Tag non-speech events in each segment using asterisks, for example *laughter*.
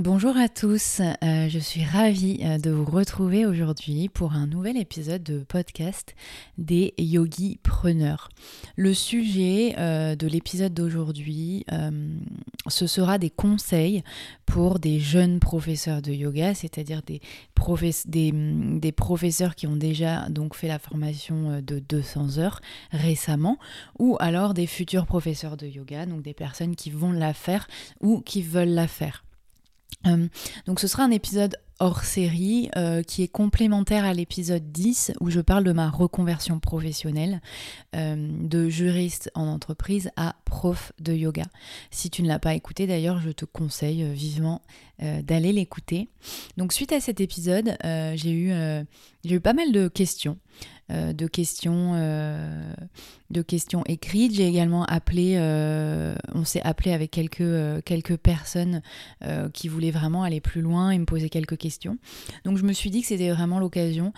Bonjour à tous, euh, je suis ravie euh, de vous retrouver aujourd'hui pour un nouvel épisode de podcast des yogis preneurs. Le sujet euh, de l'épisode d'aujourd'hui, ce sera des conseils pour des jeunes professeurs de yoga, c'est-à-dire des, des, professeurs qui ont déjà donc fait la formation de 200 heures récemment, ou alors des futurs professeurs de yoga, donc des personnes qui vont la faire ou qui veulent la faire. Euh, donc ce sera un épisode hors série euh, qui est complémentaire à l'épisode 10 où je parle de ma reconversion professionnelle euh, de juriste en entreprise à prof de yoga. Si tu ne l'as pas écouté d'ailleurs, je te conseille vivement d'aller l'écouter. Donc suite à cet épisode, j'ai eu, eu pas mal de questions. Euh, de questions, euh, de questions écrites. J'ai également appelé, euh, on s'est appelé avec quelques, quelques personnes qui voulaient vraiment aller plus loin et me poser quelques questions. Donc je me suis dit que c'était vraiment l'occasion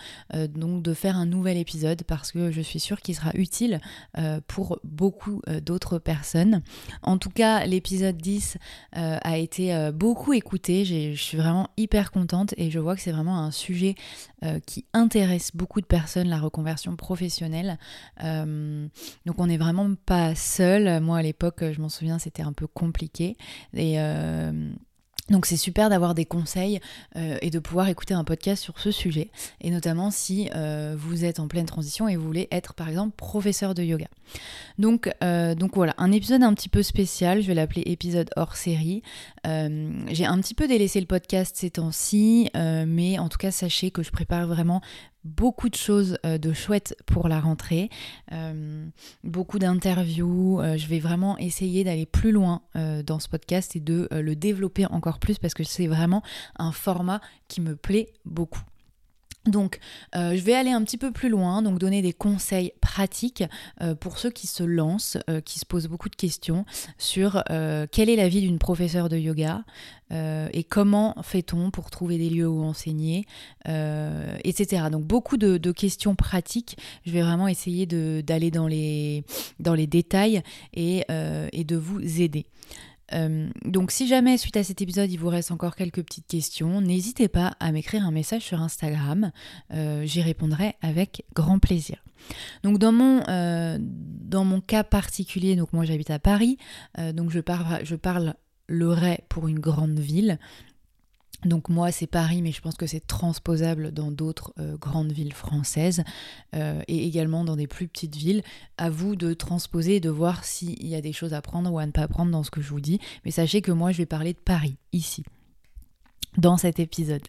donc de faire un nouvel épisode parce que je suis sûre qu'il sera utile pour beaucoup d'autres personnes. En tout cas, l'épisode 10 a été beaucoup écouté. Je suis vraiment hyper contente et je vois que c'est vraiment un sujet qui intéresse beaucoup de personnes, la conversion professionnelle. Euh, donc on n'est vraiment pas seul. Moi à l'époque, je m'en souviens, c'était un peu compliqué. Et euh, donc c'est super d'avoir des conseils euh, et de pouvoir écouter un podcast sur ce sujet, et notamment si vous êtes en pleine transition et vous voulez être par exemple professeur de yoga. Donc, donc voilà, un épisode un petit peu spécial, je vais l'appeler épisode hors série. J'ai un petit peu délaissé le podcast ces temps-ci, mais en tout cas sachez que je prépare vraiment beaucoup de choses euh, de chouettes pour la rentrée, euh, beaucoup d'interviews. Euh, je vais vraiment essayer d'aller plus loin dans ce podcast et de le développer encore plus parce que c'est vraiment un format qui me plaît beaucoup. Donc, euh, je vais aller un petit peu plus loin, donc donner des conseils pratiques euh, pour ceux qui se lancent, euh, qui se posent beaucoup de questions sur quelle est la vie d'une professeure de yoga et comment fait-on pour trouver des lieux où enseigner, etc. Donc, beaucoup de, questions pratiques. Je vais vraiment essayer d'aller dans les, détails et de vous aider. Euh, donc si jamais suite à cet épisode il vous reste encore quelques petites questions, n'hésitez pas à m'écrire un message sur Instagram, euh, j'y répondrai avec grand plaisir. Donc dans mon, euh, dans mon cas particulier, donc moi j'habite à Paris, donc je parle, je parle le Ray pour une grande ville, donc moi c'est Paris, mais je pense que c'est transposable dans d'autres euh, grandes villes françaises euh, et également dans des plus petites villes. À vous de transposer et de voir s'il y a des choses à prendre ou à ne pas prendre dans ce que je vous dis. Mais sachez que moi je vais parler de Paris, ici dans cet épisode.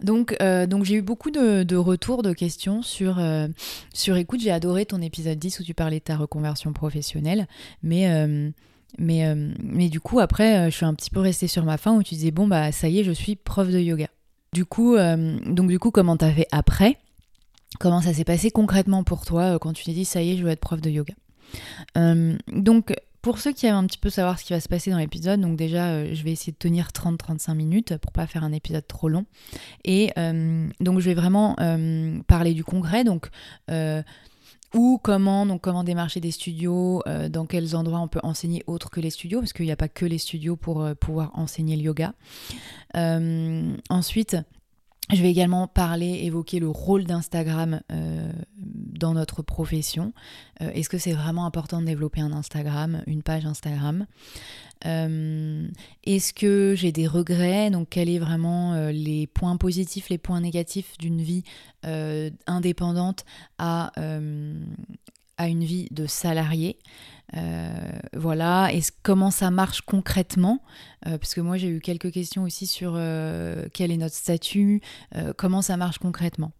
Donc, euh, j'ai eu beaucoup de, retours, de questions sur, sur écoute, j'ai adoré ton épisode 10 où tu parlais de ta reconversion professionnelle, mais mais, euh, mais du coup, après, euh, je suis un petit peu restée sur ma fin où tu disais, bon, bah ça y est, je suis prof de yoga. Du coup, euh, donc du coup, comment t'as fait après? Comment ça s'est passé concrètement pour toi quand tu t'es dit, ça y est, je veux être prof de yoga? Donc, pour ceux qui aiment un petit peu savoir ce qui va se passer dans l'épisode, donc déjà, je vais essayer de tenir 30-35 minutes pour pas faire un épisode trop long. Et donc, je vais vraiment parler du concret. Donc, ou comment, donc comment démarcher des studios, euh, dans quels endroits on peut enseigner autre que les studios, parce qu'il n'y a pas que les studios pour euh, pouvoir enseigner le yoga. Euh, ensuite, je vais également parler, évoquer le rôle d'Instagram dans notre profession. Est-ce que c'est vraiment important de développer un Instagram, une page Instagram? Euh, est-ce que j'ai des regrets? Donc, quels sont vraiment euh, les points positifs, les points négatifs d'une vie euh, indépendante à, à une vie de salarié. voilà, et comment ça marche concrètement? Parce que moi j'ai eu quelques questions aussi sur quel est notre statut, comment ça marche concrètement?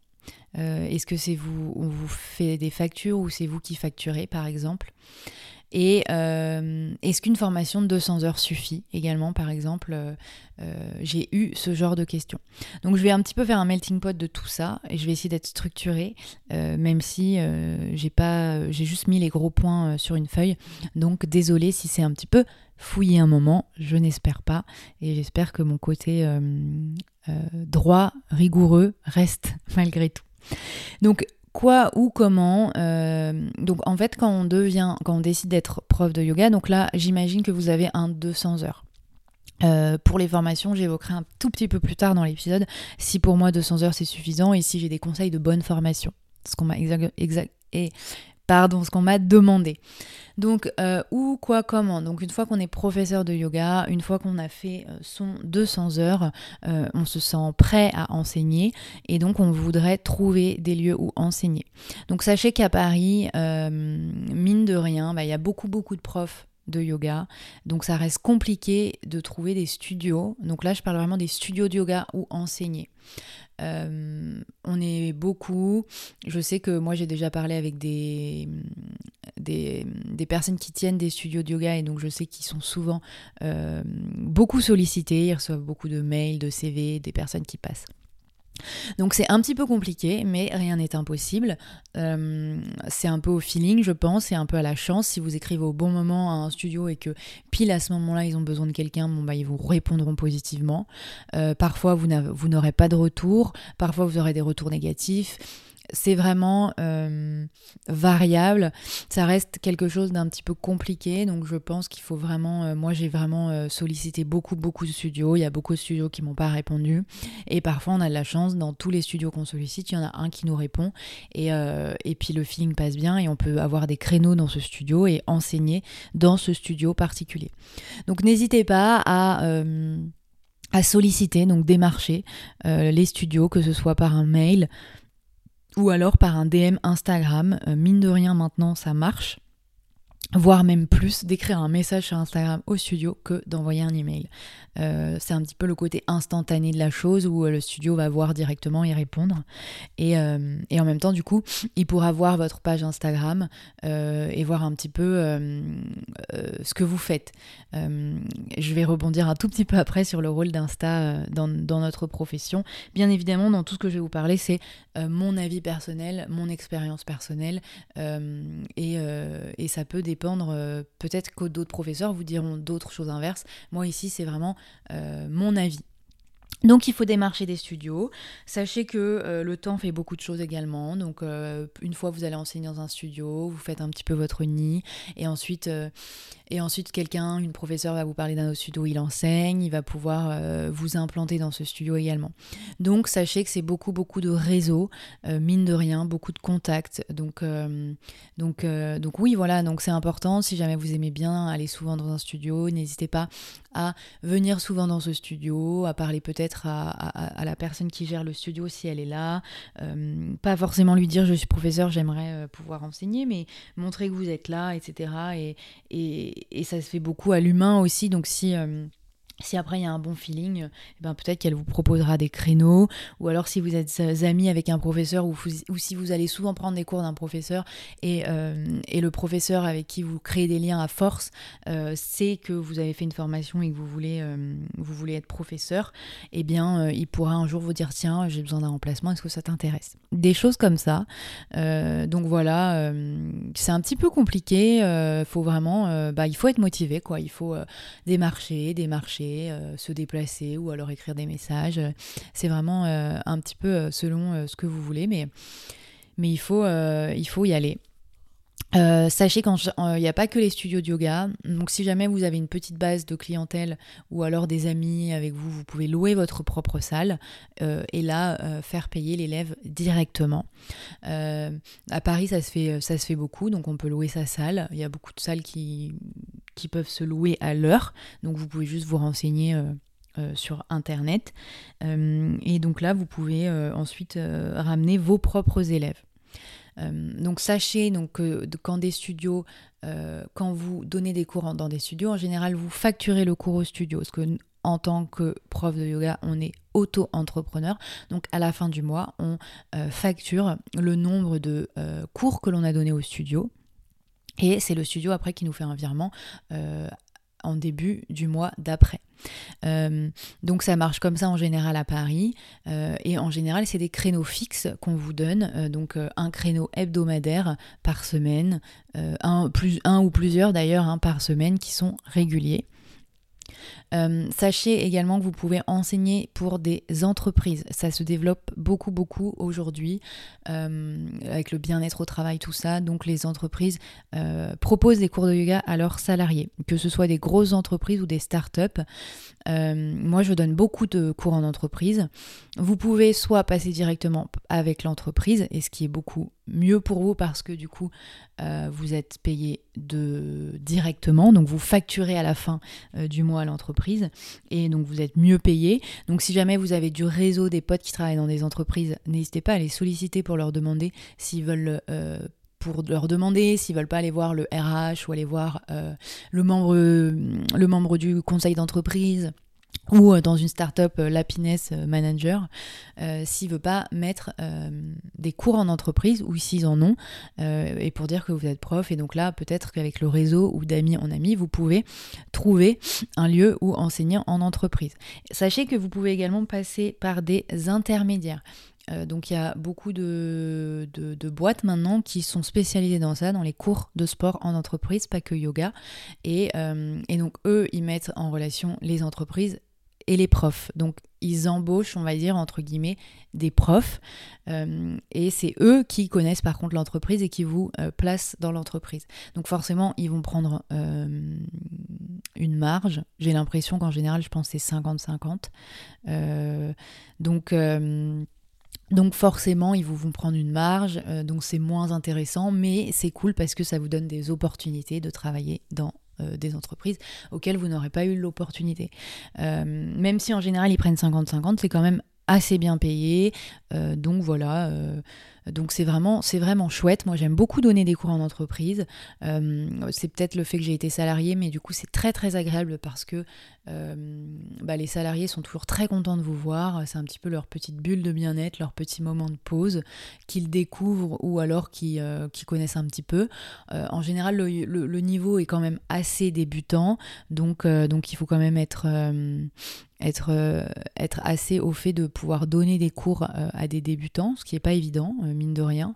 Est-ce que c'est vous, on vous fait des factures ou c'est vous qui facturez par exemple? Et euh, est-ce qu'une formation de 200 heures suffit également, par exemple euh, euh, J'ai eu ce genre de questions. Donc je vais un petit peu faire un melting pot de tout ça et je vais essayer d'être structurée, même si j'ai pas, j'ai juste mis les gros points sur une feuille. Donc désolé si c'est un petit peu fouillé un moment, je n'espère pas et j'espère que mon côté droit, rigoureux reste *laughs* malgré tout. Donc quoi, ou comment. Donc en fait, quand on devient, quand on décide d'être prof de yoga, donc là, j'imagine que vous avez un 200 heures. Euh, pour les formations, j'évoquerai un tout petit peu plus tard dans l'épisode si pour moi 200 heures c'est suffisant et si j'ai des conseils de bonne formation. Ce qu'on m'a exact, exact et pardon, ce qu'on m'a demandé. Donc, euh, où, quoi, comment Donc, une fois qu'on est professeur de yoga, une fois qu'on a fait euh, son 200 heures, euh, on se sent prêt à enseigner et donc on voudrait trouver des lieux où enseigner. Donc, sachez qu'à Paris, mine de rien, bah, il y a beaucoup, beaucoup de profs de yoga. Donc ça reste compliqué de trouver des studios. Donc là, je parle vraiment des studios de yoga où enseigner. Euh, on est beaucoup. Je sais que moi j'ai déjà parlé avec des, des, personnes qui tiennent des studios de yoga et donc je sais qu'ils sont souvent euh, beaucoup sollicités. Ils reçoivent beaucoup de mails, de CV, des personnes qui passent. Donc c'est un petit peu compliqué, mais rien n'est impossible. Euh, c'est un peu au feeling, je pense, et un peu à la chance. Si vous écrivez au bon moment à un studio et que pile à ce moment-là ils ont besoin de quelqu'un, bon bah ils vous répondront positivement. Euh, parfois vous n'aurez pas de retour, parfois vous aurez des retours négatifs c'est vraiment euh, variable. Ça reste quelque chose d'un petit peu compliqué, donc je pense qu'il faut vraiment. Euh, moi, j'ai vraiment euh, sollicité beaucoup, beaucoup de studios. Il y a beaucoup de studios qui m'ont pas répondu, et parfois on a de la chance dans tous les studios qu'on sollicite, il y en a un qui nous répond, et, puis le feeling passe bien, et on peut avoir des créneaux dans ce studio et enseigner dans ce studio particulier. Donc n'hésitez pas à à solliciter, donc démarcher les studios, que ce soit par un mail, ou alors par un DM Instagram. Euh, mine de rien, maintenant, ça marche voire même plus, d'écrire un message sur Instagram au studio que d'envoyer un email. Euh, c'est un petit peu le côté instantané de la chose où euh, le studio va voir directement et répondre. Et, euh, et en même temps, du coup, il pourra voir votre page Instagram et voir un petit peu ce que vous faites. je vais rebondir un tout petit peu après sur le rôle d'Insta dans, dans, notre profession. Bien évidemment, dans tout ce que je vais vous parler, c'est mon avis personnel, mon expérience personnelle et, et ça peut dépendre euh, peut-être que d'autres professeurs vous diront d'autres choses inverses. Moi ici, c'est vraiment euh, mon avis. Donc il faut démarcher des studios. Sachez que euh, le temps fait beaucoup de choses également. Donc une fois vous allez enseigner dans un studio, vous faites un petit peu votre nid et ensuite et ensuite, quelqu'un, une professeure va vous parler d'un autre studio, il enseigne, il va pouvoir euh, vous implanter dans ce studio également. Donc, sachez que c'est beaucoup, beaucoup de réseaux, euh, mine de rien, beaucoup de contacts. Donc, euh, donc, donc oui, voilà, donc c'est important. Si jamais vous aimez bien aller souvent dans un studio, n'hésitez pas à venir souvent dans ce studio, à parler peut-être à, la personne qui gère le studio si elle est là. pas forcément lui dire je suis professeur, j'aimerais pouvoir enseigner, mais montrer que vous êtes là, etc. Et, et, et, ça se fait beaucoup à l'humain aussi. Donc si euh, si après il y a un bon feeling, eh ben peut-être qu'elle vous proposera des créneaux, ou alors si vous êtes amis avec un professeur, ou, si vous allez souvent prendre des cours d'un professeur, et, euh, le professeur avec qui vous créez des liens à force euh, sait que vous avez fait une formation et que vous voulez, euh, vous voulez être professeur, eh bien il pourra un jour vous dire tiens j'ai besoin d'un remplacement, est-ce que ça t'intéresse? Des choses comme ça. donc voilà, c'est un petit peu compliqué, faut vraiment, bah, il faut être motivé quoi, il faut démarcher, démarcher euh, se déplacer ou alors écrire des messages. C'est vraiment euh, un petit peu euh, selon ce que vous voulez, mais, mais il, faut, il faut y aller. sachez qu'il n'y a pas que les studios de yoga. Donc si jamais vous avez une petite base de clientèle ou alors des amis avec vous, vous pouvez louer votre propre salle et là faire payer l'élève directement. à Paris, ça se, fait, ça se fait beaucoup, donc on peut louer sa salle. Il y a beaucoup de salles qui, qui peuvent se louer à l'heure. Donc vous pouvez juste vous renseigner euh, euh, sur Internet. Euh, et donc là, vous pouvez ensuite ramener vos propres élèves. donc sachez donc, que quand des studios, quand vous donnez des cours dans des studios, en général, vous facturez le cours au studio. Parce que en tant que prof de yoga, on est auto-entrepreneur. Donc à la fin du mois, on facture le nombre de cours que l'on a donné au studio. Et c'est le studio après qui nous fait un virement en début du mois d'après. Euh, donc ça marche comme ça en général à Paris. Euh, et en général c'est des créneaux fixes qu'on vous donne. Euh, donc un créneau hebdomadaire par semaine un, plus, un ou plusieurs d'ailleurs hein, par semaine qui sont réguliers euh, sachez également que vous pouvez enseigner pour des entreprises. Ça se développe beaucoup, beaucoup aujourd'hui euh, avec le bien-être au travail, tout ça. Donc les entreprises euh, proposent des cours de yoga à leurs salariés, que ce soit des grosses entreprises ou des start-up. moi, je donne beaucoup de cours en entreprise. Vous pouvez soit passer directement avec l'entreprise, et ce qui est beaucoup mieux pour vous parce que du coup, vous êtes payé de directement, donc vous facturez à la fin du mois l'entreprise et donc vous êtes mieux payé. Donc si jamais vous avez du réseau, des potes qui travaillent dans des entreprises, n'hésitez pas à les solliciter pour leur demander s'ils veulent euh, pour leur demander s'ils veulent pas aller voir le RH ou aller voir euh, le, membre, le membre du conseil d'entreprise ou euh, dans une startup up l'happiness manager, s'il veut pas mettre des cours en entreprise ou s'ils en ont, et pour dire que vous êtes prof. Et donc là, peut-être qu'avec le réseau ou d'amis en amis, vous pouvez trouver un lieu où enseigner en entreprise. Sachez que vous pouvez également passer par des intermédiaires. Donc il y a beaucoup de, boîtes maintenant qui sont spécialisées dans ça, dans les cours de sport en entreprise, pas que yoga. Et, et donc eux, ils mettent en relation les entreprises et les profs. Donc ils embauchent, on va dire, entre guillemets, des profs. Euh, et c'est eux qui connaissent par contre l'entreprise et qui vous euh, placent dans l'entreprise. Donc forcément, ils vont prendre euh, une marge. J'ai l'impression qu'en général, je pense c'est 50-50. donc... Donc forcément, ils vous vont prendre une marge, donc c'est moins intéressant, mais c'est cool parce que ça vous donne des opportunités de travailler dans euh, des entreprises auxquelles vous n'aurez pas eu l'opportunité. Euh, même si en général ils prennent 50-50, c'est quand même assez bien payé. Euh, donc voilà, donc c'est vraiment, c'est vraiment chouette. Moi j'aime beaucoup donner des cours en entreprise. Euh, c'est peut-être le fait que j'ai été salarié, mais du coup c'est très très agréable parce que euh, bah, les salariés sont toujours très contents de vous voir. C'est un petit peu leur petite bulle de bien-être, leur petit moment de pause qu'ils découvrent ou alors qu'ils euh, connaissent un petit peu. en général, le, niveau est quand même assez débutant, donc, il faut quand même être assez au fait de pouvoir donner des cours à des débutants, ce qui n'est pas évident mine de rien.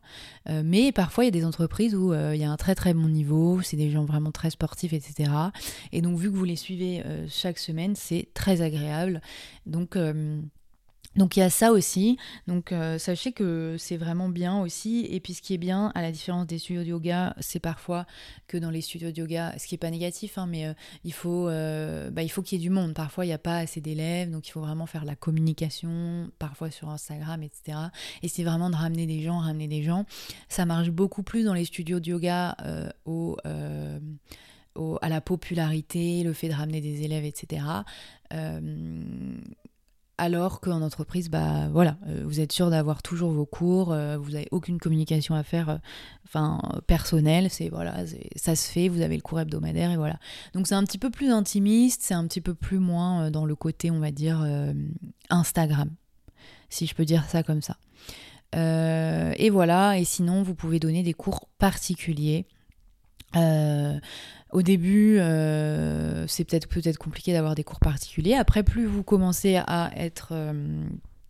Euh, mais parfois, il y a des entreprises où euh, il y a un très très bon niveau, c'est des gens vraiment très sportifs, etc. Et donc, vu que vous les suivez euh, chaque semaine, c'est très agréable. Donc, donc il y a ça aussi. Donc euh, sachez que c'est vraiment bien aussi. Et puis ce qui est bien, à la différence des studios de yoga, c'est parfois que dans les studios de yoga, ce qui n'est pas négatif, hein, mais euh, il faut, euh, bah, il faut qu'il y ait du monde. Parfois il n'y a pas assez d'élèves, donc il faut vraiment faire la communication, parfois sur Instagram, etc. Et c'est vraiment de ramener des gens, ramener des gens. Ça marche beaucoup plus dans les studios de yoga à la popularité, le fait de ramener des élèves, etc alors qu'en entreprise, bah voilà, euh, vous êtes sûr d'avoir toujours vos cours, euh, vous n'avez aucune communication à faire, euh, enfin personnelle, c'est voilà, ça se fait, vous avez le cours hebdomadaire et voilà. Donc c'est un petit peu plus intimiste, c'est un petit peu plus moins dans le côté, on va dire Instagram, si je peux dire ça comme ça. et voilà, et sinon vous pouvez donner des cours particuliers. Au début, euh, c'est peut-être peut-être compliqué d'avoir des cours particuliers. Après, plus vous commencez à être euh,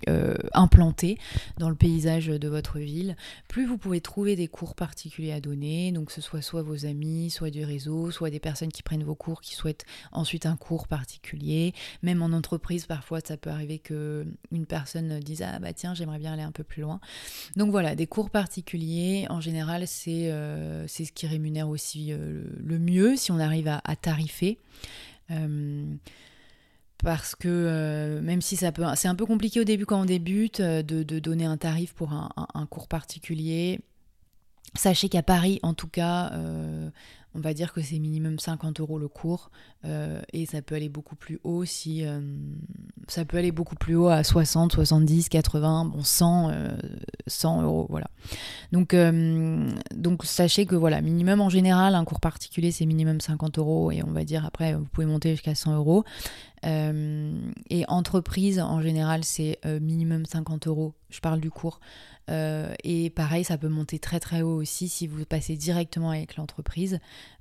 euh, implanté dans le paysage de votre ville, plus vous pouvez trouver des cours particuliers à donner, donc que ce soit soit vos amis, soit du réseau, soit des personnes qui prennent vos cours qui souhaitent ensuite un cours particulier. Même en entreprise, parfois, ça peut arriver que une personne dise ah bah tiens j'aimerais bien aller un peu plus loin. Donc voilà, des cours particuliers, en général, c'est euh, ce qui rémunère aussi euh, le mieux si on arrive à, à tarifer parce que euh, même si ça peut, c'est un peu compliqué au début quand on débute euh, de, donner un tarif pour un, cours particulier. Sachez qu'à Paris, en tout cas, euh, on va dire que c'est minimum 50 euros le cours euh, et ça peut aller beaucoup plus haut si euh, ça peut aller beaucoup plus haut à 60, 70, 80, bon 100, 100 euros voilà. Donc donc sachez que voilà minimum en général un cours particulier c'est minimum 50 euros et on va dire après vous pouvez monter jusqu'à 100 euros. et entreprise en général c'est minimum 50 euros. Je parle du cours. Euh, et pareil, ça peut monter très très haut aussi si vous passez directement avec l'entreprise.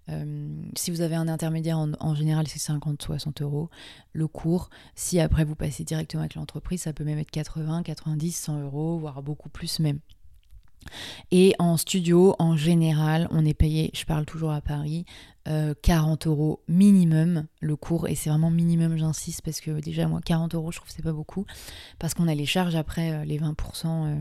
Euh, si vous avez un intermédiaire, en, général, c'est 50-60 euros le cours. Si après vous passez directement avec l'entreprise, ça peut même être 80, 90, 100 euros, voire beaucoup plus même. Et en studio, en général, on est payé, je parle toujours à Paris, 40 euh, euros minimum le cours. Et c'est vraiment minimum, j'insiste, parce que déjà, moi, 40 euros, je trouve que c'est pas beaucoup. Parce qu'on a les charges après, les 20%. Euh,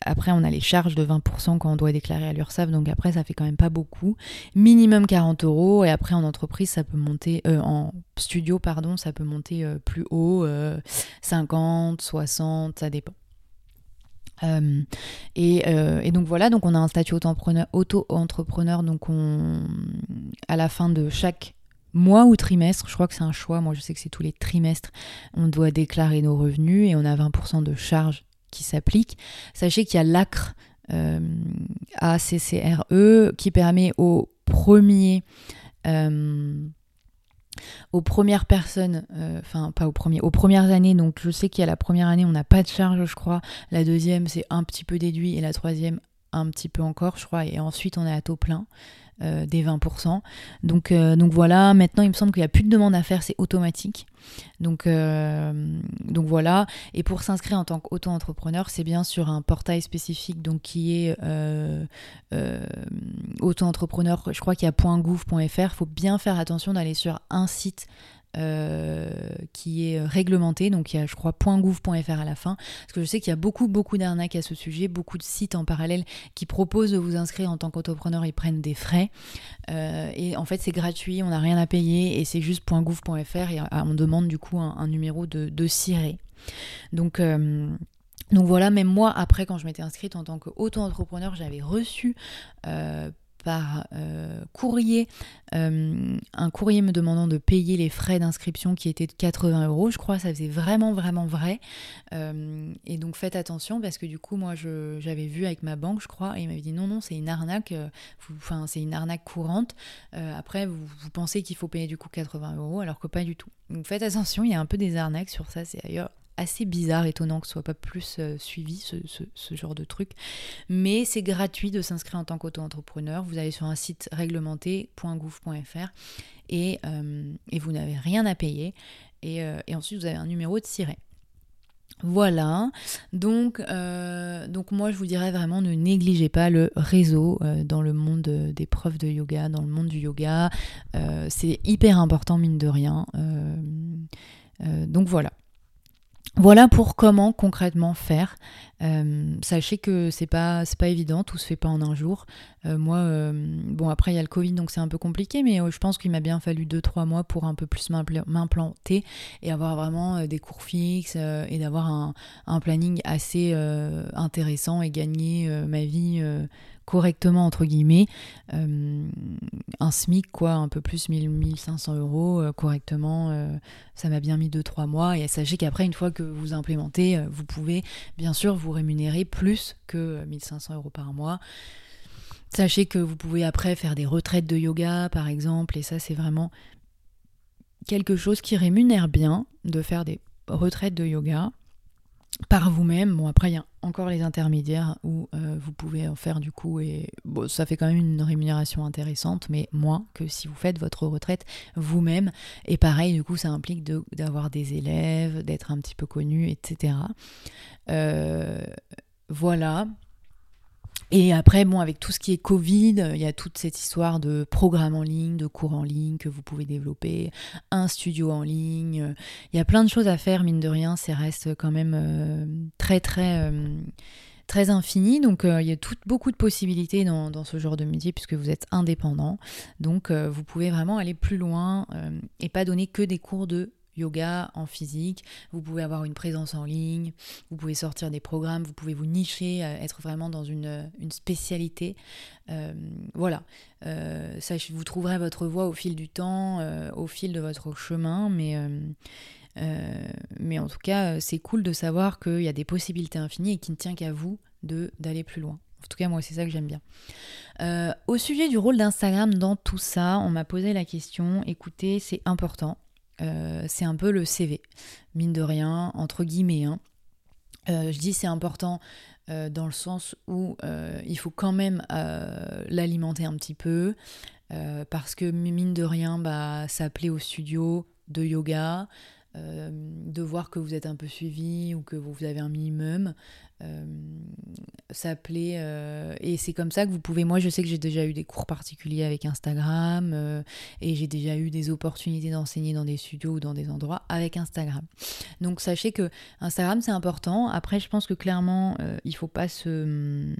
après, on a les charges de 20% quand on doit déclarer à l'URSSAF, donc après, ça fait quand même pas beaucoup. Minimum 40 euros, et après, en entreprise, ça peut monter, euh, en studio, pardon, ça peut monter euh, plus haut, 50, 60, ça dépend. Et, donc voilà, donc on a un statut auto-entrepreneur, donc on, à la fin de chaque mois ou trimestre, je crois que c'est un choix, moi je sais que c'est tous les trimestres, on doit déclarer nos revenus et on a 20% de charges qui s'applique. Sachez qu'il y a l'ACRE, euh, ACCRE, qui permet aux premiers. Euh, aux premières personnes, euh, enfin pas aux premiers, aux premières années, donc je sais qu'il y a la première année on n'a pas de charge je crois, la deuxième c'est un petit peu déduit et la troisième un petit peu encore je crois, et ensuite on est à taux plein. Euh, des 20%. Donc, euh, donc voilà, maintenant il me semble qu'il n'y a plus de demande à faire, c'est automatique. Donc, euh, donc voilà, et pour s'inscrire en tant qu'auto-entrepreneur, c'est bien sur un portail spécifique donc qui est auto-entrepreneur, je crois qu'il y a .gouv.fr, il faut bien faire attention d'aller sur un site euh, qui est réglementé, donc il y a je crois .gouv.fr à la fin, parce que je sais qu'il y a beaucoup beaucoup d'arnaques à ce sujet, beaucoup de sites en parallèle qui proposent de vous inscrire en tant qu'entrepreneur, ils prennent des frais, euh, et en fait c'est gratuit, on n'a rien à payer, et c'est juste .gouv.fr, et ah, on demande du coup un, numéro de, de ciré. Donc... Euh, donc voilà, même moi, après, quand je m'étais inscrite en tant qu'auto-entrepreneur, j'avais reçu par euh, courrier, euh, un courrier me demandant de payer les frais d'inscription qui étaient de 80 euros. Je crois ça faisait vraiment, vraiment vrai. Euh, et donc faites attention parce que du coup, moi, j'avais vu avec ma banque, je crois, et il m'avait dit non, non, c'est une arnaque, enfin, c'est une arnaque courante. après, vous, vous pensez qu'il faut payer du coup 80 euros alors que pas du tout. Donc faites attention, il y a un peu des arnaques sur ça, c'est ailleurs assez bizarre, étonnant que ce soit pas plus euh, suivi ce, genre de truc. Mais c'est gratuit de s'inscrire en tant qu'auto-entrepreneur. Vous allez sur un site réglementé.gouv.fr et, euh, et vous n'avez rien à payer. Et, euh, ensuite, vous avez un numéro de siret. Voilà, donc, donc moi je vous dirais vraiment ne négligez pas le réseau dans le monde des profs de yoga, dans le monde du yoga. c'est hyper important mine de rien. donc voilà. Voilà pour comment concrètement faire. Euh, sachez que c'est pas c'est pas évident, tout se fait pas en un jour. Euh, moi, euh, bon après il y a le Covid donc c'est un peu compliqué, mais je pense qu'il m'a bien fallu 2-3 mois pour un peu plus m'implanter et avoir vraiment des cours fixes et d'avoir un, planning assez intéressant et gagner ma vie correctement entre guillemets un SMIC quoi un peu plus 1000 1500 euros correctement ça m'a bien mis 2-3 mois et sachez qu'après une fois que vous implémentez vous pouvez bien sûr rémunérer plus que 1500 euros par mois. Sachez que vous pouvez après faire des retraites de yoga par exemple et ça c'est vraiment quelque chose qui rémunère bien de faire des retraites de yoga par vous-même. Bon, après, il y a encore les intermédiaires où euh, vous pouvez en faire du coup, et bon, ça fait quand même une rémunération intéressante, mais moins que si vous faites votre retraite vous-même. Et pareil, du coup, ça implique d'avoir des élèves, d'être un petit peu connu, etc. Euh, voilà. Et après, bon, avec tout ce qui est Covid, il y a toute cette histoire de programme en ligne, de cours en ligne que vous pouvez développer, un studio en ligne. Il y a plein de choses à faire, mine de rien, ça reste quand même euh, très, très, euh, très infini. Donc, euh, il y a tout, beaucoup de possibilités dans, dans, ce genre de métier puisque vous êtes indépendant. Donc, vous pouvez vraiment aller plus loin et pas donner que des cours de yoga en physique, vous pouvez avoir une présence en ligne, vous pouvez sortir des programmes, vous pouvez vous nicher, euh, être vraiment dans une, une spécialité. Euh, voilà, vous trouverez votre voie au fil du temps, au fil de votre chemin, mais... en tout cas, c'est cool de savoir qu'il y a des possibilités infinies et qu'il ne tient qu'à vous d'aller plus loin. En tout cas, moi, c'est ça que j'aime bien. Euh, au sujet du rôle d'Instagram dans tout ça, on m'a posé la question, écoutez, c'est important. Euh, c'est un peu le CV, mine de rien, entre guillemets. Hein. Euh, je dis c'est important dans le sens où il faut quand même l'alimenter un petit peu, parce que mine de rien, bah, ça plaît au studio de yoga, de voir que vous êtes un peu suivi ou que vous avez un minimum. Euh, s'appeler euh, et c'est comme ça que vous pouvez moi je sais que j'ai déjà eu des cours particuliers avec Instagram euh, et j'ai déjà eu des opportunités d'enseigner dans des studios ou dans des endroits avec Instagram donc sachez que Instagram c'est important après je pense que clairement il faut pas se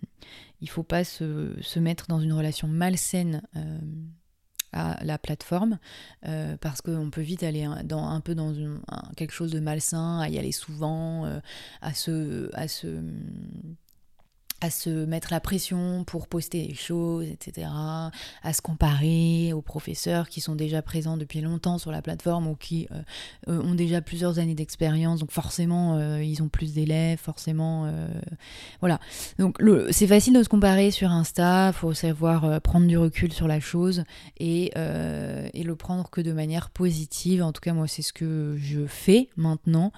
il faut pas se, se, mettre dans une relation malsaine à la plateforme euh, parce qu'on peut vite aller dans, un peu dans quelque chose de malsain, à y aller souvent, euh, à se, à se à se mettre la pression pour poster des choses, etc., à se comparer aux professeurs qui sont déjà présents depuis longtemps sur la plateforme ou qui euh, euh, ont déjà plusieurs années d'expérience, donc forcément euh, ils ont plus d'élèves, forcément, voilà. Donc c'est facile de se comparer sur Insta, faut savoir prendre du recul sur la chose et, et le prendre que de manière positive. En tout cas moi c'est ce que je fais maintenant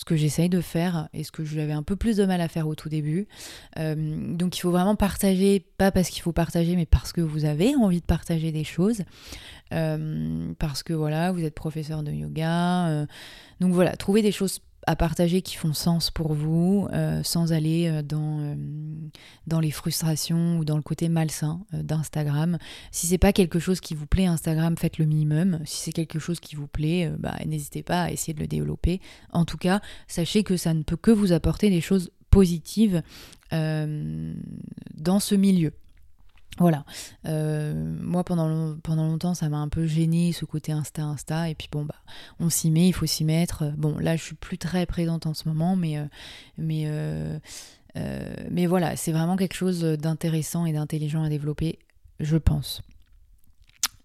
ce que j'essaye de faire et ce que j'avais un peu plus de mal à faire au tout début. Euh, donc il faut vraiment partager, pas parce qu'il faut partager, mais parce que vous avez envie de partager des choses. Euh, parce que voilà, vous êtes professeur de yoga. Euh, donc voilà, trouver des choses à partager qui font sens pour vous, euh, sans aller euh, dans, euh, dans les frustrations ou dans le côté malsain d'Instagram. Si c'est pas quelque chose qui vous plaît, Instagram, faites le minimum. Si c'est quelque chose qui vous plaît, bah, n'hésitez pas à essayer de le développer. En tout cas, sachez que ça ne peut que vous apporter des choses positives dans ce milieu. Voilà. Euh, moi, pendant, longtemps, ça m'a un peu gêné ce côté Insta, Insta. Et puis bon, bah, on s'y met, il faut s'y mettre. Bon, là, je suis plus très présente en ce moment, mais, euh, mais, euh, mais voilà, c'est vraiment quelque chose d'intéressant et d'intelligent à développer, je pense.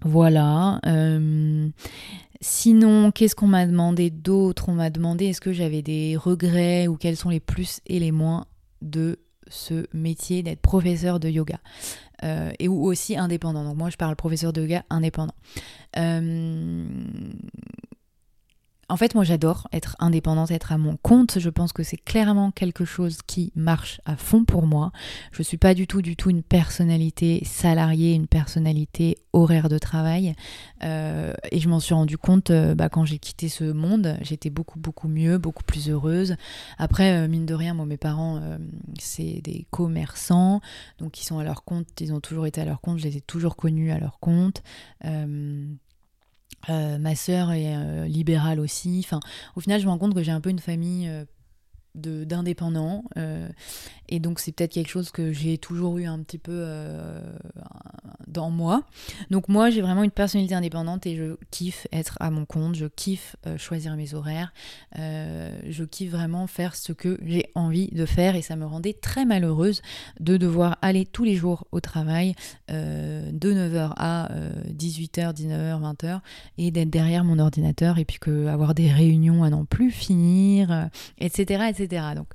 Voilà. Sinon, qu'est-ce qu'on m'a demandé d'autre? On m'a demandé est-ce que j'avais des regrets ou quels sont les plus et les moins de ce métier d'être professeur de yoga? Euh, et ou aussi indépendant. Donc moi je parle professeur de yoga indépendant. Euh, en fait, moi j'adore être indépendante, être à mon compte. Je pense que c'est clairement quelque chose qui marche à fond pour moi. Je suis pas du tout, du tout une personnalité salariée, une personnalité horaire de travail. Euh, et je m'en suis rendu compte euh, bah, quand j'ai quitté ce monde. J'étais beaucoup, beaucoup mieux, beaucoup plus heureuse. Après, euh, mine de rien, moi mes parents, c'est des commerçants, donc ils sont à leur compte. Ils ont toujours été à leur compte. Je les ai toujours connus à leur compte. Euh, ma sœur est euh, libérale aussi. Enfin, au final, je me rends compte que j'ai un peu une famille d'indépendants. Euh, et donc c'est peut-être quelque chose que j'ai toujours eu un petit peu euh, dans moi. Donc moi j'ai vraiment une personnalité indépendante et je kiffe être à mon compte, je kiffe euh, choisir mes horaires, je kiffe vraiment faire ce que j'ai envie de faire et ça me rendait très malheureuse de devoir aller tous les jours au travail de 9h à 18h, 19h, 20h et d'être derrière mon ordinateur et puis que avoir des réunions à n'en plus finir, etc. etc. Donc,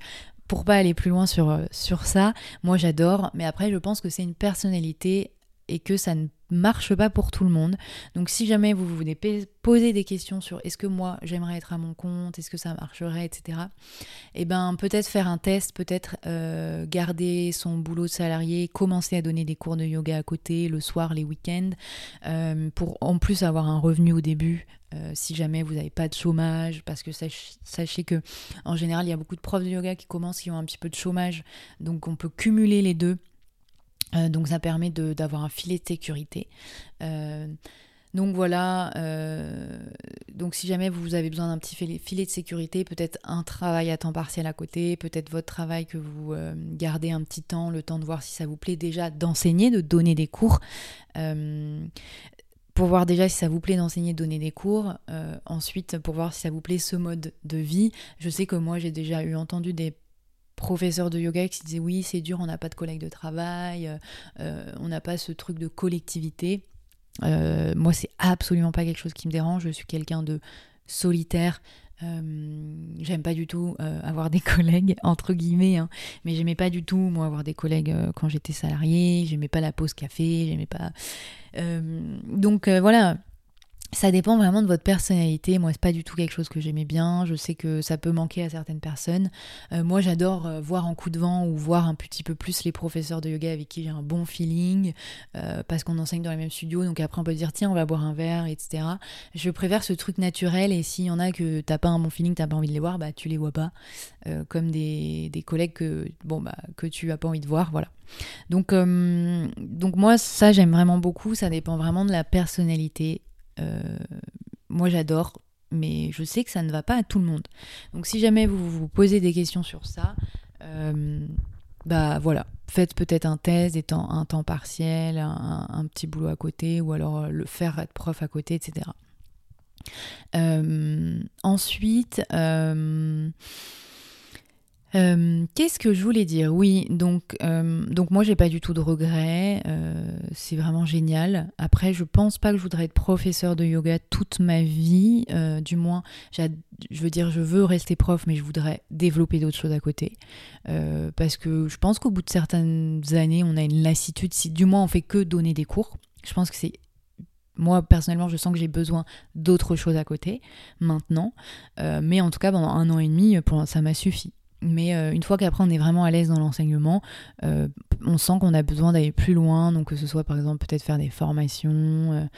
pour pas aller plus loin sur, euh, sur ça, moi j'adore, mais après je pense que c'est une personnalité et que ça ne marche pas pour tout le monde. Donc si jamais vous voulez poser des questions sur est-ce que moi j'aimerais être à mon compte, est-ce que ça marcherait, etc. Eh ben peut-être faire un test, peut-être euh, garder son boulot de salarié, commencer à donner des cours de yoga à côté le soir, les week-ends, euh, pour en plus avoir un revenu au début. Euh, si jamais vous n'avez pas de chômage, parce que sachez que en général il y a beaucoup de profs de yoga qui commencent qui ont un petit peu de chômage, donc on peut cumuler les deux euh, donc ça permet d'avoir un filet de sécurité. Euh, donc voilà, euh, donc si jamais vous avez besoin d'un petit filet, de sécurité, peut-être un travail à temps partiel à côté, peut-être votre travail que vous gardez un petit temps, le temps de voir si ça vous plaît déjà d'enseigner, de donner des cours pour voir déjà si ça vous plaît d'enseigner, donner des cours. ensuite, pour voir si ça vous plaît ce mode de vie. Je sais que moi, j'ai déjà eu entendu des professeurs de yoga qui disaient oui, c'est dur, on n'a pas de collègues de travail, on n'a pas ce truc de collectivité. moi, c'est absolument pas quelque chose qui me dérange. Je suis quelqu'un de solitaire. Euh, j'aime pas du tout euh, avoir des *laughs* collègues, entre guillemets, hein, mais j'aimais pas du tout, moi, avoir des collègues euh, quand j'étais salarié, j'aimais pas la pause café, j'aimais pas. donc voilà, ça dépend vraiment de votre personnalité. Moi, c'est pas du tout quelque chose que j'aimais bien. Je sais que ça peut manquer à certaines personnes. Euh, moi, j'adore euh, voir en coup de vent ou voir un petit peu plus les professeurs de yoga avec qui j'ai un bon feeling, euh, parce qu'on enseigne dans les mêmes studios. Donc après, on peut dire tiens, on va boire un verre, etc. Je préfère ce truc naturel. Et s'il y en a que t'as pas un bon feeling, t'as pas envie de les voir, bah tu les vois pas, comme des, des, collègues que bon bah que tu as pas envie de voir, voilà. Donc donc moi, ça j'aime vraiment beaucoup. Ça dépend vraiment de la personnalité moi j'adore, mais je sais que ça ne va pas à tout le monde. Donc si jamais vous vous posez des questions sur ça, euh, bah voilà, faites peut-être un test, étant un temps partiel, un, petit boulot à côté, ou alors le faire être prof à côté, etc. Euh, ensuite, euh, qu'est-ce que je voulais dire? Oui, donc, euh, donc moi j'ai pas du tout de regrets, euh, c'est vraiment génial. Après, je pense pas que je voudrais être professeur de yoga toute ma vie, du moins, je veux dire, je veux rester prof, mais je voudrais développer d'autres choses à côté. parce que je pense qu'au bout de certaines années, on a une lassitude, si du moins on fait que donner des cours. Je pense que c'est moi, personnellement, je sens que j'ai besoin d'autres choses à côté maintenant. mais en tout cas, pendant un an et demi, ça m'a suffi. Mais euh, une fois qu'après on est vraiment à l'aise dans l'enseignement, euh, on sent qu'on a besoin d'aller plus loin, donc que ce soit par exemple peut-être faire des formations,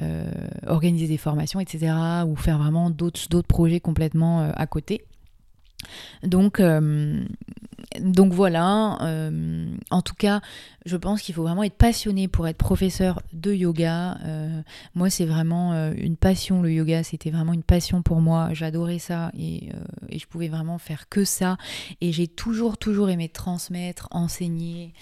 euh, organiser des formations, etc. ou faire vraiment d'autres projets complètement à côté. Donc, euh, donc voilà, euh, en tout cas, je pense qu'il faut vraiment être passionné pour être professeur de yoga. Euh, moi, c'est vraiment une passion, le yoga, c'était vraiment une passion pour moi. J'adorais ça et, je pouvais vraiment faire que ça. Et j'ai toujours, toujours aimé transmettre, enseigner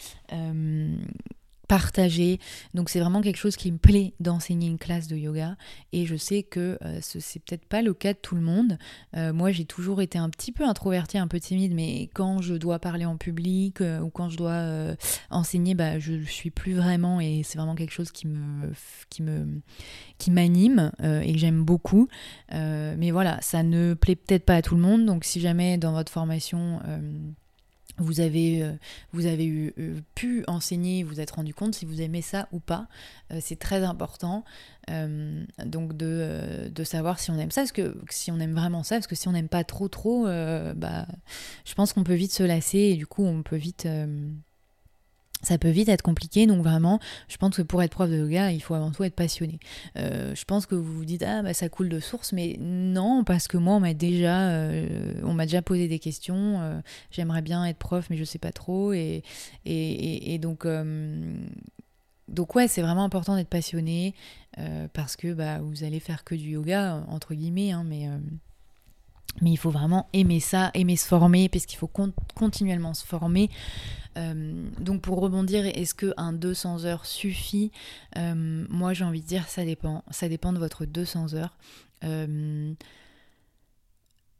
partager. Donc c'est vraiment quelque chose qui me plaît d'enseigner une classe de yoga et je sais que euh, ce c'est peut-être pas le cas de tout le monde. Euh, moi j'ai toujours été un petit peu introvertie, un peu timide, mais quand je dois parler en public euh, ou quand je dois enseigner, bah je suis plus vraiment et c'est vraiment quelque chose qui me qui me qui m'anime et que j'aime beaucoup. mais voilà, ça ne plaît peut-être pas à tout le monde. Donc si jamais dans votre formation vous avez, euh, vous avez eu, euh, pu enseigner, vous êtes rendu compte si vous aimez ça ou pas. Euh, c'est très important donc de, de, savoir si on aime ça, parce que si on aime vraiment ça, parce que si on n'aime pas trop trop, bah, je pense qu'on peut vite se lasser et du coup on peut vite ça peut vite être compliqué, donc vraiment, je pense que pour être prof de yoga, il faut avant tout être passionné. Euh, je pense que vous vous dites ah bah ça coule de source, mais non parce que moi on m'a déjà, euh, on m'a déjà posé des questions. Euh, j'aimerais bien être prof, mais je sais pas trop, et et, et, donc donc ouais, c'est vraiment important d'être passionné parce que bah vous allez faire que du yoga entre guillemets, hein, mais mais il faut vraiment aimer ça, aimer se former, parce qu'il faut continuellement se former. Euh, donc pour rebondir, est-ce qu'un 200 heures suffit? Euh, Moi j'ai envie de dire ça dépend. Ça dépend de votre 200 heures. Euh,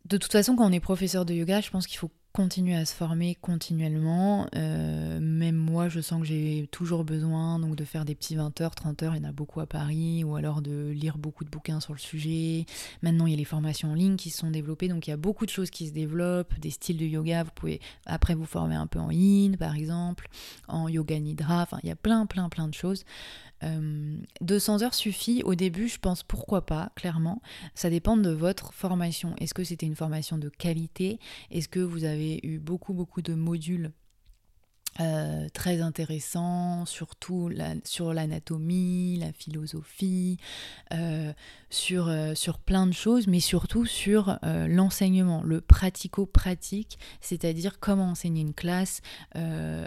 de toute façon, quand on est professeur de yoga, je pense qu'il faut continuer à se former continuellement. Euh, même moi, je sens que j'ai toujours besoin donc de faire des petits 20 heures, 30 heures, il y en a beaucoup à Paris, ou alors de lire beaucoup de bouquins sur le sujet. Maintenant, il y a les formations en ligne qui se sont développées, donc il y a beaucoup de choses qui se développent, des styles de yoga. Vous pouvez après vous former un peu en yin, par exemple, en yoga nidra. Enfin, il y a plein, plein, plein de choses. 200 euh, heures suffit au début, je pense pourquoi pas, clairement. Ça dépend de votre formation. Est-ce que c'était une formation de qualité? Est-ce que vous avez eu beaucoup, beaucoup de modules euh, très intéressants, surtout sur l'anatomie, la philosophie, euh, sur, sur plein de choses, mais surtout sur l'enseignement, le pratico-pratique, c'est-à-dire comment enseigner une classe,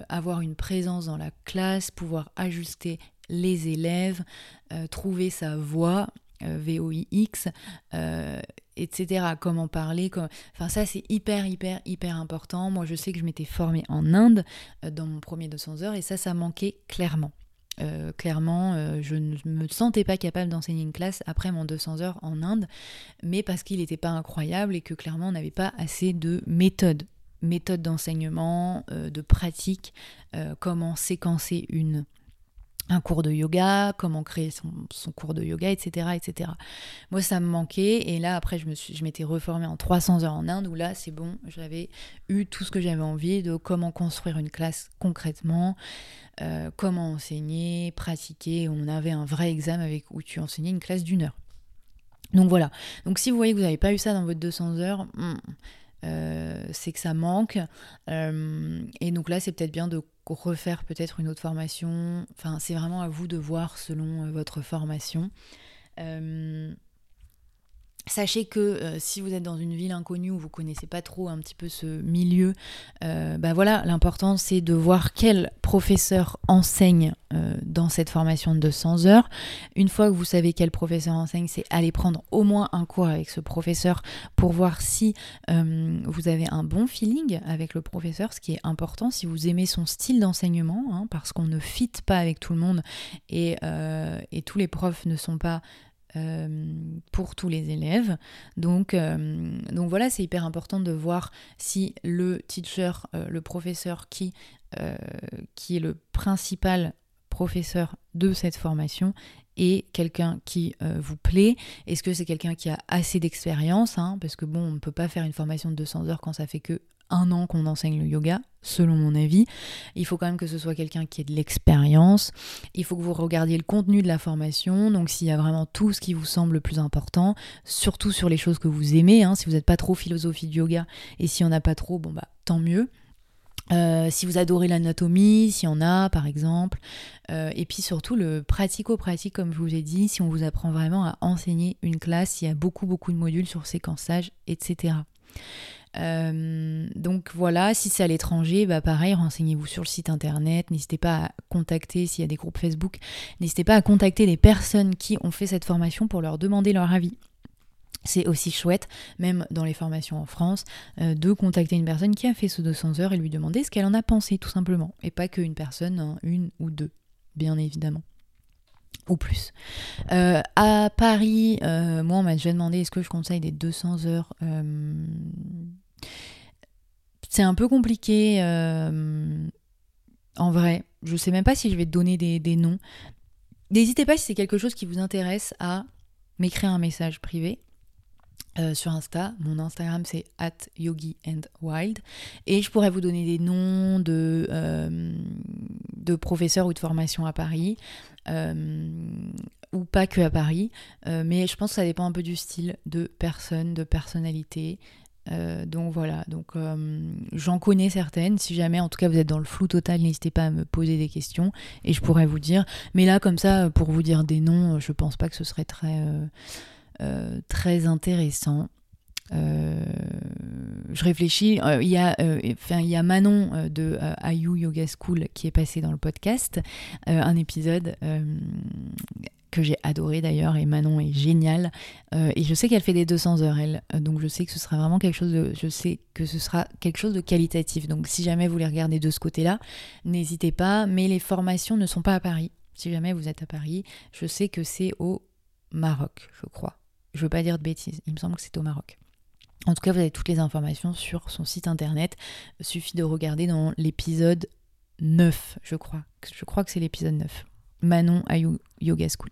avoir une présence dans la classe, pouvoir ajuster les élèves, euh, trouver sa voix, euh, VOIX, euh, etc. Comment parler. Enfin, ça, c'est hyper, hyper, hyper important. Moi, je sais que je m'étais formée en Inde dans mon premier 200 heures et ça, ça manquait clairement. clairement, je ne me sentais pas capable d'enseigner une classe après mon 200 heures en Inde, mais parce qu'il n'était pas incroyable et que clairement on n'avait pas assez de méthodes méthode d'enseignement, de pratique, comment séquencer une un cours de yoga, comment créer son, cours de yoga, etc., etc. Moi, ça me manquait. Et là, après, je, me suis, je m'étais reformée en 300 heures en Inde, où là, c'est bon, j'avais eu tout ce que j'avais envie de comment construire une classe concrètement, euh, comment enseigner, pratiquer. On avait un vrai examen avec où tu enseignais une classe d'une heure. Donc voilà. Donc si vous voyez que vous n'avez pas eu ça dans votre 200 heures, hmm, euh, c'est que ça manque. Euh, et donc là, c'est peut-être bien de refaire peut-être une autre formation. Enfin, c'est vraiment à vous de voir selon euh, votre formation. Sachez que euh, si vous êtes dans une ville inconnue où vous connaissez pas trop un petit peu ce milieu, euh, bah voilà, l'important c'est de voir quel professeur enseigne euh, dans cette formation de 200 heures. Une fois que vous savez quel professeur enseigne, c'est aller prendre au moins un cours avec ce professeur pour voir si vous avez un bon feeling avec le professeur, ce qui est important, si vous aimez son style d'enseignement, hein, parce qu'on ne fit pas avec tout le monde et tous les profs ne sont pas euh, pour tous les élèves. Donc, euh, donc voilà, c'est hyper important de voir si le teacher, euh, le professeur qui, qui est le principal professeur de cette formation est quelqu'un qui vous plaît Est-ce que c'est quelqu'un qui a assez d'expérience hein, Parce que bon, on ne peut pas faire une formation de 200 heures quand ça fait que un an qu'on enseigne le yoga, selon mon avis. Il faut quand même que ce soit quelqu'un qui ait de l'expérience. Il faut que vous regardiez le contenu de la formation, donc s'il y a vraiment tout ce qui vous semble le plus important, surtout sur les choses que vous aimez. Hein. si vous n'êtes pas trop philosophie du yoga et si on n'a pas trop, bon bah tant mieux. Euh, si vous adorez l'anatomie, s'il y en a par exemple, euh, et puis surtout le pratico-pratique comme je vous ai dit, si on vous apprend vraiment à enseigner une classe, il y a beaucoup beaucoup de modules sur séquençage, etc. Euh, donc voilà, si c'est à l'étranger, bah pareil, renseignez-vous sur le site internet, n'hésitez pas à contacter s'il y a des groupes Facebook, n'hésitez pas à contacter les personnes qui ont fait cette formation pour leur demander leur avis. C'est aussi chouette, même dans les formations en France, euh, de contacter une personne qui a fait ce 200 heures et lui demander ce qu'elle en a pensé, tout simplement. Et pas qu'une personne, hein, une ou deux, bien évidemment ou plus. Euh, à Paris, moi on m'a déjà demandé est-ce que je conseille des 200 heures c'est un peu compliqué euh, en vrai. Je sais même pas si je vais te donner des, noms. N'hésitez pas si c'est quelque chose qui vous intéresse à m'écrire un message privé. Euh, sur Insta. Mon Instagram c'est at yogi and wild. Et je pourrais vous donner des noms de, euh, de professeurs ou de formations à Paris. ou pas que à Paris. mais je pense que ça dépend un peu du style de personne, de personnalité. Euh, donc voilà, donc euh, j'en connais certaines. Si jamais, en tout cas, vous êtes dans le flou total, n'hésitez pas à me poser des questions et je pourrais vous dire. Mais là, comme ça, pour vous dire des noms, je pense pas que ce serait très, euh, très intéressant. je réfléchis. Il y, a, il y a Manon de Ayu Yoga School qui est passé dans le podcast, un épisode que j'ai adoré d'ailleurs, et Manon est géniale. Euh, et je sais qu'elle fait des 200 heures, elle. Euh, donc je sais que ce sera vraiment quelque chose de, je sais que ce sera quelque chose de qualitatif. Donc si jamais vous les regardez de ce côté-là, n'hésitez pas. Mais les formations ne sont pas à Paris. Si jamais vous êtes à Paris, je sais que c'est au Maroc, je crois. Je veux pas dire de bêtises. Il me semble que c'est au Maroc. En tout cas, vous avez toutes les informations sur son site internet. Il suffit de regarder dans l'épisode 9, je crois. Je crois que c'est l'épisode 9. Manon à Yoga School.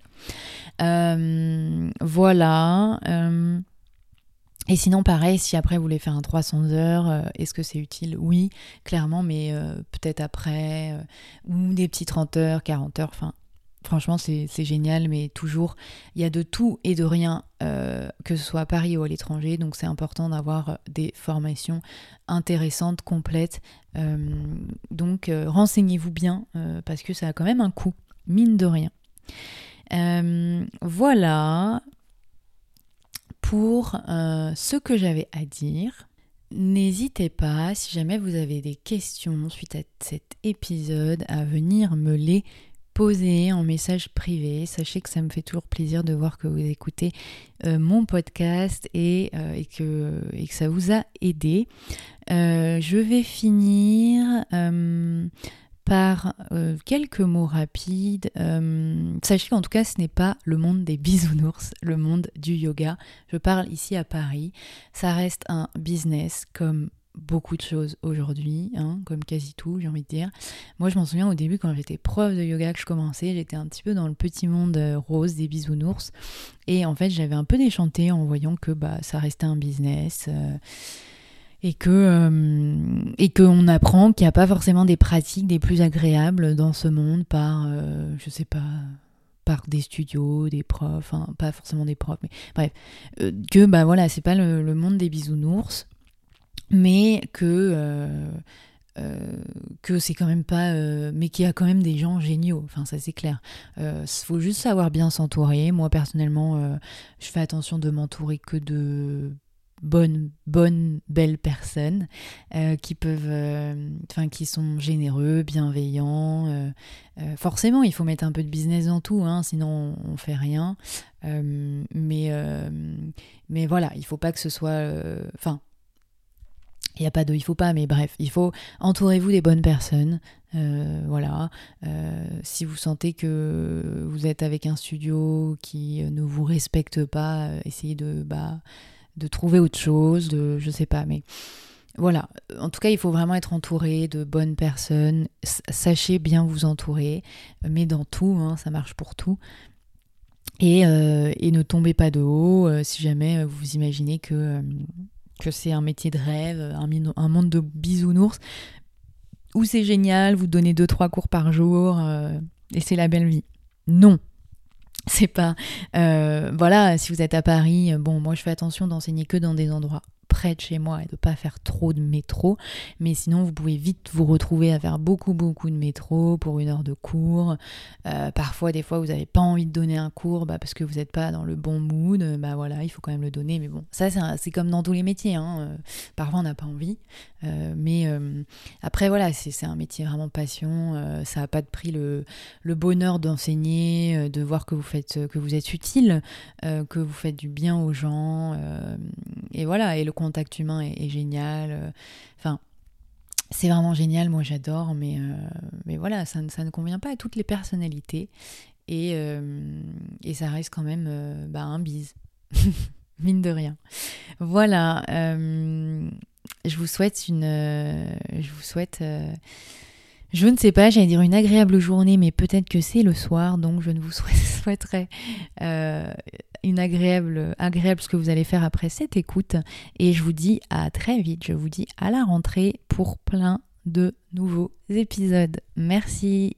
Euh, voilà. Euh, et sinon, pareil, si après vous voulez faire un 300 heures, euh, est-ce que c'est utile? Oui, clairement, mais peut-être après, ou des petits 30 heures, 40 heures, enfin, franchement, c'est génial, mais toujours, il y a de tout et de rien, que ce soit à Paris ou à l'étranger, donc c'est important d'avoir des formations intéressantes, complètes. donc, renseignez-vous bien, parce que ça a quand même un coût mine de rien. Euh, voilà pour euh, ce que j'avais à dire. N'hésitez pas, si jamais vous avez des questions suite à cet épisode, à venir me les poser en message privé. Sachez que ça me fait toujours plaisir de voir que vous écoutez euh, mon podcast et, et, que, ça vous a aidé. je vais finir par euh, quelques mots rapides. Euh, sachez qu'en tout cas, ce n'est pas le monde des bisounours, le monde du yoga. Je parle ici à Paris. Ça reste un business comme beaucoup de choses aujourd'hui, hein, comme quasi tout, j'ai envie de dire. Moi, je m'en souviens au début, quand j'étais prof de yoga, que je commençais, j'étais un petit peu dans le petit monde euh, rose des bisounours. Et en fait, j'avais un peu déchanté en voyant que bah, ça restait un business et que euh, et qu'on apprend qu'il n'y a pas forcément des pratiques des plus agréables dans ce monde par euh, je sais pas par des studios, des profs, pas forcément des profs, mais bref, euh, que bah voilà, c'est pas le, monde des bisounours, mais que que c'est quand même pas, mais qu'il y a quand même des gens géniaux. Enfin, ça c'est clair. Il faut juste savoir bien s'entourer. Moi personnellement, je fais attention de m'entourer que de bonnes, bonnes, belles personnes euh, qui peuvent, euh, enfin, qui sont généreux, bienveillants. Euh, forcément, il faut mettre un peu de business dans tout, hein, sinon on, fait rien. mais, mais voilà, il faut pas que ce soit, enfin. Il n'y a pas de il faut pas, mais bref, il faut entourez-vous des bonnes personnes. voilà. si vous sentez que vous êtes avec un studio qui ne vous respecte pas, essayez de bah, de trouver autre chose, de je sais pas, mais voilà. En tout cas, il faut vraiment être entouré de bonnes personnes. Sachez bien vous entourer, mais dans tout, hein, ça marche pour tout. Et, euh, et, ne tombez pas de haut euh, si jamais vous imaginez que, euh, que c'est un métier de rêve, un, monde de bisounours, où c'est génial, vous donnez 2-3 cours par jour et c'est la belle vie. Non, c'est pas euh, voilà si vous êtes à Paris bon moi je fais attention d'enseigner que dans des endroits près de chez moi et de pas faire trop de métro. Mais sinon, vous pouvez vite vous retrouver à faire beaucoup, beaucoup de métro pour une heure de cours. Euh, parfois, des fois, vous n'avez pas envie de donner un cours bah, parce que vous n'êtes pas dans le bon mood. Bah voilà, il faut quand même le donner. Mais bon, ça, c'est comme dans tous les métiers. Hein. Euh, parfois, on n'a pas envie. Euh, mais après, voilà, c'est un métier vraiment passion. ça n'a pas de prix le, le bonheur d'enseigner, de voir que vous, faites, que vous êtes utile, que vous faites du bien aux gens. et voilà, et le contact humain est, génial. Euh, enfin, c'est vraiment génial, moi j'adore, mais, euh, mais voilà, ça, ça, ne convient pas à toutes les personnalités. Et, euh, et ça reste quand même bah, un bise, *laughs* mine de rien. Voilà, je vous souhaite une... je vous souhaite... Je ne sais pas, j'allais dire une agréable journée, mais peut-être que c'est le soir, donc je ne vous *laughs* souhaiterais une agréable, agréable ce que vous allez faire après cette écoute. Et je vous dis à très vite, je vous dis à la rentrée pour plein de nouveaux épisodes. Merci.